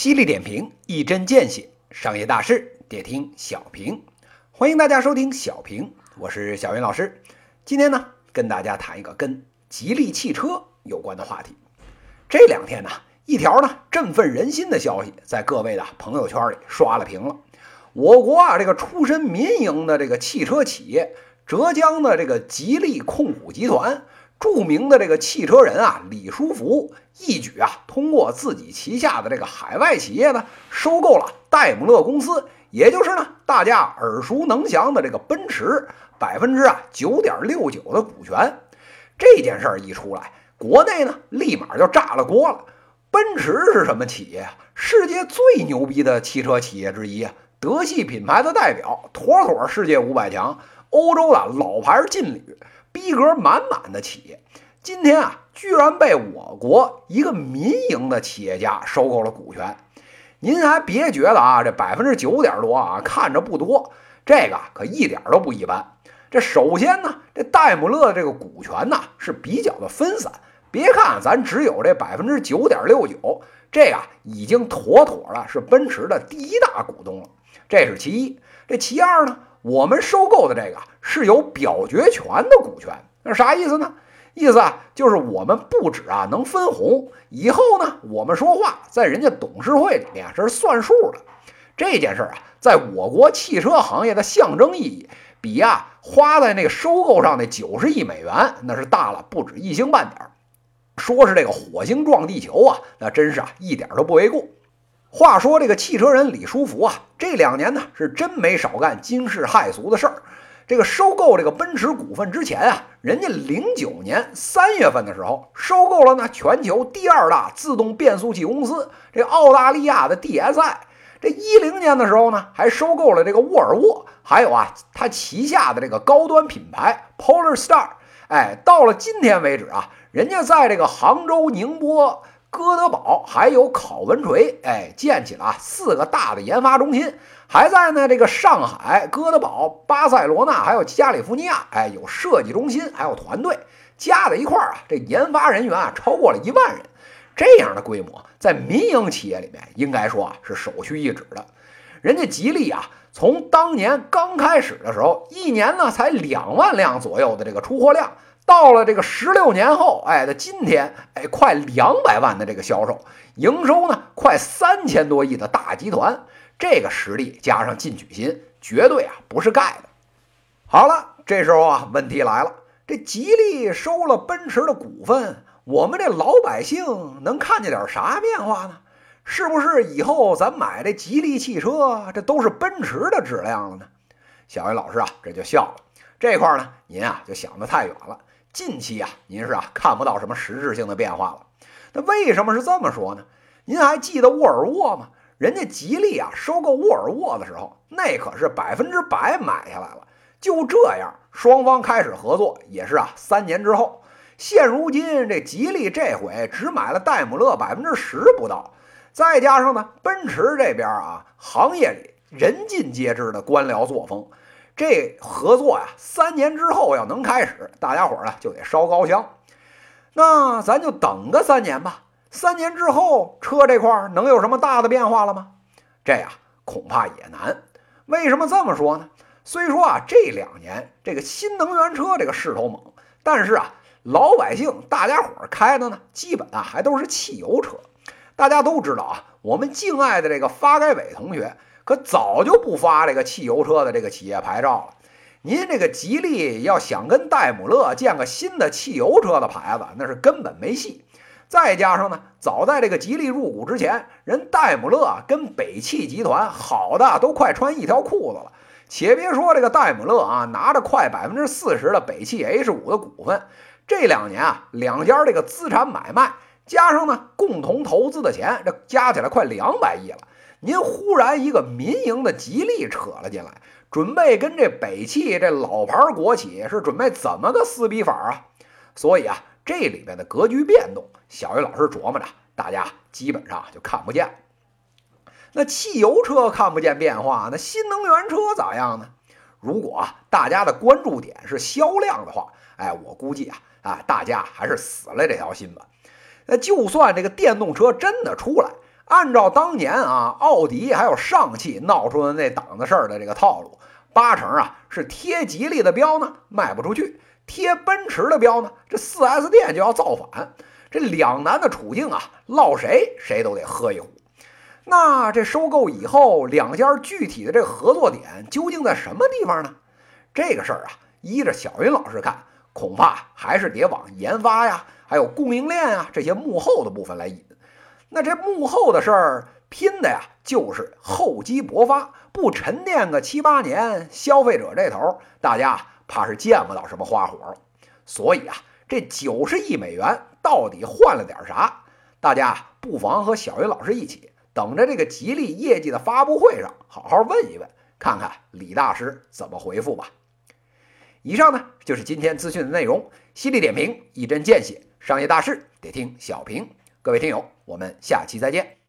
犀利点评，一针见血，商业大事得听小平。欢迎大家收听小平，我是小云老师。今天呢，跟大家谈一个跟吉利汽车有关的话题。这两天呢，一条呢振奋人心的消息在各位的朋友圈里刷了屏了。我国啊，这个出身民营的这个汽车企业，浙江的这个吉利控股集团。著名的这个汽车人啊，李书福一举啊，通过自己旗下的这个海外企业呢，收购了戴姆勒公司，也就是呢大家耳熟能详的这个奔驰百分之啊九点六九的股权。这件事儿一出来，国内呢立马就炸了锅了。奔驰是什么企业啊？世界最牛逼的汽车企业之一啊，德系品牌的代表，妥妥世界五百强，欧洲的老牌劲旅。逼格满满的企业，今天啊，居然被我国一个民营的企业家收购了股权。您还别觉得啊，这百分之九点多啊，看着不多，这个可一点都不一般。这首先呢，这戴姆勒这个股权呢是比较的分散。别看咱只有这百分之九点六九，这啊已经妥妥的是奔驰的第一大股东了。这是其一。这其二呢？我们收购的这个是有表决权的股权，那啥意思呢？意思啊，就是我们不止啊能分红，以后呢，我们说话在人家董事会里面这是算数的。这件事啊，在我国汽车行业的象征意义，比啊花在那个收购上那九十亿美元那是大了不止一星半点儿。说是这个火星撞地球啊，那真是啊一点都不为过。话说这个汽车人李书福啊，这两年呢是真没少干惊世骇俗的事儿。这个收购这个奔驰股份之前啊，人家零九年三月份的时候收购了呢全球第二大自动变速器公司这澳大利亚的 DSI。这一零年的时候呢，还收购了这个沃尔沃，还有啊他旗下的这个高端品牌 Polar Star。哎，到了今天为止啊，人家在这个杭州、宁波。哥德堡还有考文垂，哎，建起了四个大的研发中心，还在呢。这个上海、哥德堡、巴塞罗那还有加利福尼亚，哎，有设计中心，还有团队，加在一块儿啊，这研发人员啊超过了一万人。这样的规模，在民营企业里面，应该说啊是首屈一指的。人家吉利啊，从当年刚开始的时候，一年呢才两万辆左右的这个出货量。到了这个十六年后，哎，的今天，哎，快两百万的这个销售营收呢，快三千多亿的大集团，这个实力加上进取心，绝对啊不是盖的。好了，这时候啊，问题来了，这吉利收了奔驰的股份，我们这老百姓能看见点啥变化呢？是不是以后咱买这吉利汽车，这都是奔驰的质量了呢？小云老师啊，这就笑了。这块呢，您啊就想得太远了。近期啊，您是啊看不到什么实质性的变化了。那为什么是这么说呢？您还记得沃尔沃吗？人家吉利啊收购沃尔沃的时候，那可是百分之百买下来了。就这样，双方开始合作也是啊三年之后。现如今这吉利这回只买了戴姆勒百分之十不到，再加上呢奔驰这边啊行业里人尽皆知的官僚作风。这合作呀，三年之后要能开始，大家伙儿呢就得烧高香。那咱就等个三年吧。三年之后，车这块能有什么大的变化了吗？这呀，恐怕也难。为什么这么说呢？虽说啊，这两年这个新能源车这个势头猛，但是啊，老百姓大家伙开的呢，基本啊还都是汽油车。大家都知道啊，我们敬爱的这个发改委同学。可早就不发这个汽油车的这个企业牌照了。您这个吉利要想跟戴姆勒建个新的汽油车的牌子，那是根本没戏。再加上呢，早在这个吉利入股之前，人戴姆勒跟北汽集团好的都快穿一条裤子了。且别说这个戴姆勒啊，拿着快百分之四十的北汽 H 五的股份，这两年啊，两家这个资产买卖加上呢共同投资的钱，这加起来快两百亿了。您忽然一个民营的吉利扯了进来，准备跟这北汽这老牌国企是准备怎么个撕逼法啊？所以啊，这里边的格局变动，小于老师琢磨着，大家基本上就看不见。那汽油车看不见变化，那新能源车咋样呢？如果大家的关注点是销量的话，哎，我估计啊啊，大家还是死了这条心吧。那就算这个电动车真的出来。按照当年啊，奥迪还有上汽闹出的那档子事儿的这个套路，八成啊是贴吉利的标呢卖不出去，贴奔驰的标呢，这 4S 店就要造反，这两难的处境啊，落谁谁都得喝一壶。那这收购以后，两家具体的这合作点究竟在什么地方呢？这个事儿啊，依着小云老师看，恐怕还是得往研发呀，还有供应链啊这些幕后的部分来引。那这幕后的事儿拼的呀，就是厚积薄发，不沉淀个七八年，消费者这头大家怕是见不到什么花活了。所以啊，这九十亿美元到底换了点啥？大家不妨和小云老师一起等着这个吉利业绩的发布会上好好问一问，看看李大师怎么回复吧。以上呢就是今天资讯的内容，犀利点评，一针见血，商业大事得听小平。各位听友，我们下期再见。